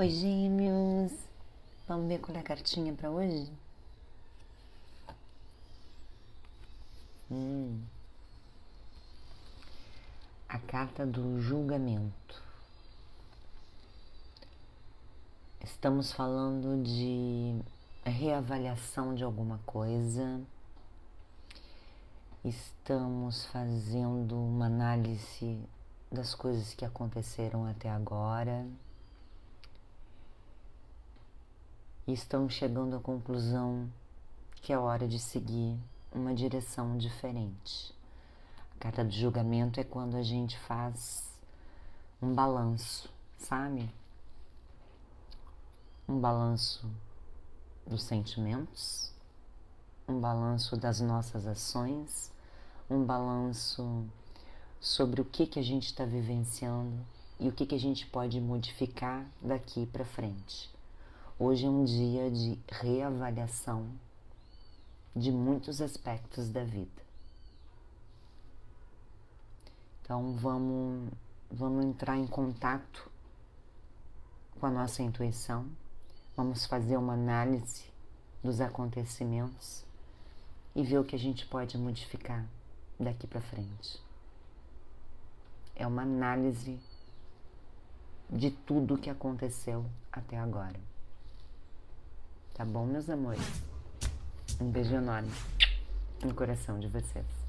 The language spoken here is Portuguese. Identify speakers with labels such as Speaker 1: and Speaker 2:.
Speaker 1: Oi, gêmeos! Vamos ver qual é a cartinha para hoje? Hum. A carta do julgamento. Estamos falando de reavaliação de alguma coisa. Estamos fazendo uma análise das coisas que aconteceram até agora e estão chegando à conclusão que é hora de seguir uma direção diferente. A carta do julgamento é quando a gente faz um balanço, sabe? Um balanço dos sentimentos, um balanço das nossas ações, um balanço sobre o que, que a gente está vivenciando e o que, que a gente pode modificar daqui para frente. Hoje é um dia de reavaliação de muitos aspectos da vida. Então vamos, vamos entrar em contato com a nossa intuição, vamos fazer uma análise dos acontecimentos e ver o que a gente pode modificar daqui para frente. É uma análise de tudo o que aconteceu até agora. Tá bom, meus amores? Um beijo enorme no coração de vocês.